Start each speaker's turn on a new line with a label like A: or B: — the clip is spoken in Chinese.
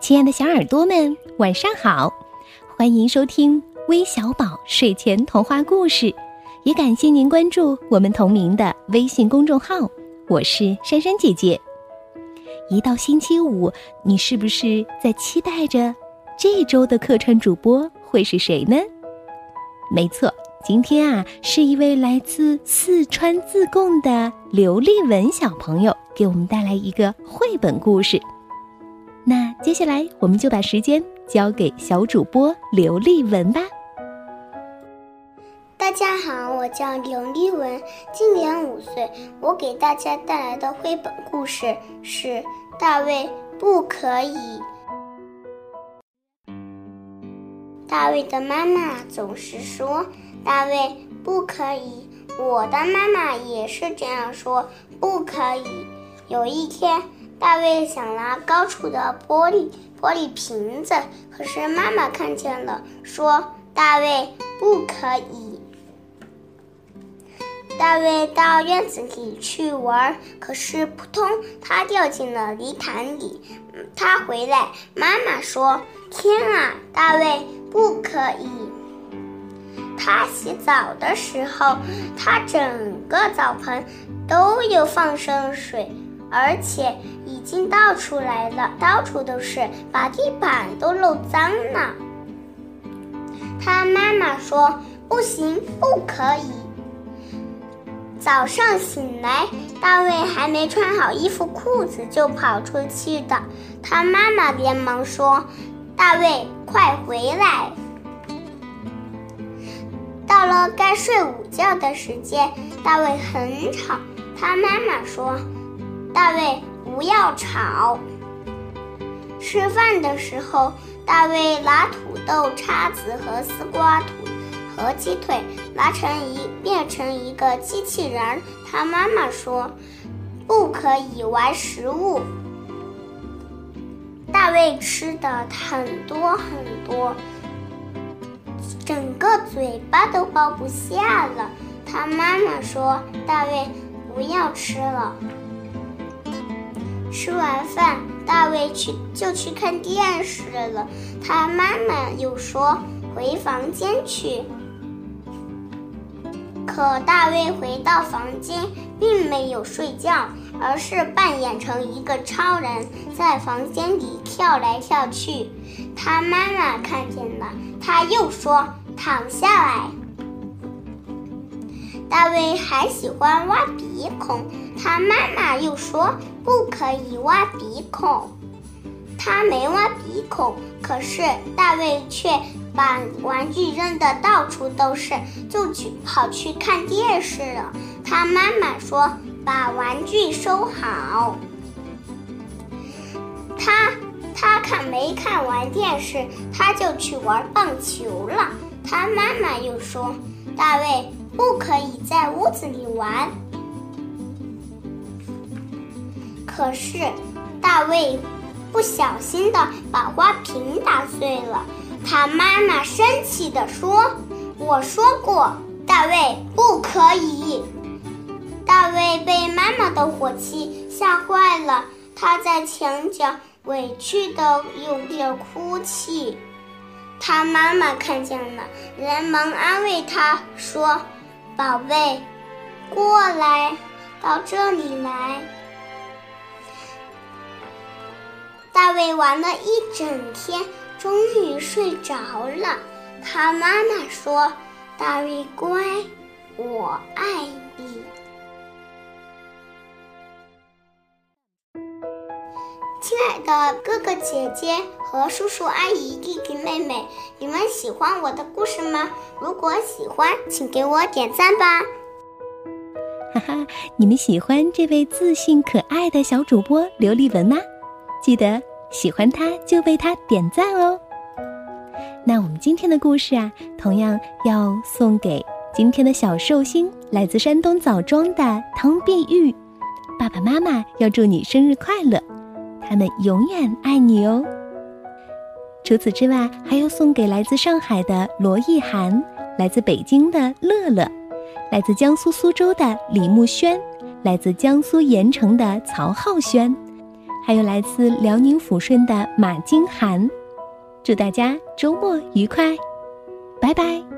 A: 亲爱的小耳朵们，晚上好！欢迎收听微小宝睡前童话故事，也感谢您关注我们同名的微信公众号。我是珊珊姐姐。一到星期五，你是不是在期待着这周的客串主播会是谁呢？没错，今天啊，是一位来自四川自贡的刘丽文小朋友给我们带来一个绘本故事。那接下来，我们就把时间交给小主播刘丽文吧。
B: 大家好，我叫刘丽文，今年五岁。我给大家带来的绘本故事是《大卫不可以》。大卫的妈妈总是说：“大卫不可以。”我的妈妈也是这样说：“不可以。”有一天。大卫想拿高处的玻璃玻璃瓶子，可是妈妈看见了，说：“大卫不可以。”大卫到院子里去玩，可是扑通，他掉进了泥潭里。他回来，妈妈说：“天啊，大卫不可以！”他洗澡的时候，他整个澡盆都有放生水。而且已经倒出来了，到处都是，把地板都弄脏了。他妈妈说：“不行，不可以。”早上醒来，大卫还没穿好衣服裤子就跑出去的。他妈妈连忙说：“大卫，快回来！”到了该睡午觉的时间，大卫很吵。他妈妈说。大卫，不要吵。吃饭的时候，大卫拿土豆、叉子和丝瓜、土和鸡腿拿成一变成一个机器人。他妈妈说：“不可以玩食物。”大卫吃的很多很多，整个嘴巴都包不下了。他妈妈说：“大卫，不要吃了。”吃完饭，大卫去就去看电视了。他妈妈又说回房间去。可大卫回到房间，并没有睡觉，而是扮演成一个超人，在房间里跳来跳去。他妈妈看见了，他又说躺下来。大卫还喜欢挖鼻孔，他妈妈又说不可以挖鼻孔。他没挖鼻孔，可是大卫却把玩具扔得到处都是，就去跑去看电视了。他妈妈说把玩具收好。他他看没看完电视，他就去玩棒球了。他妈妈又说大卫。不可以在屋子里玩。可是大卫不小心的把花瓶打碎了，他妈妈生气的说：“我说过，大卫不可以。”大卫被妈妈的火气吓坏了，他在墙角委屈的有点哭泣。他妈妈看见了，连忙安慰他说。宝贝，过来，到这里来。大卫玩了一整天，终于睡着了。他妈妈说：“大卫乖，我爱你。”亲爱的哥哥姐姐和叔叔阿姨弟弟妹妹，你们喜欢我的故事吗？如果喜欢，请给我点赞吧！
A: 哈哈，你们喜欢这位自信可爱的小主播刘丽文吗？记得喜欢它就为它点赞哦。那我们今天的故事啊，同样要送给今天的小寿星，来自山东枣庄的汤碧玉。爸爸妈妈要祝你生日快乐！他们永远爱你哦。除此之外，还要送给来自上海的罗意涵，来自北京的乐乐，来自江苏苏州的李慕轩，来自江苏盐城的曹浩轩，还有来自辽宁抚顺的马金涵。祝大家周末愉快，拜拜。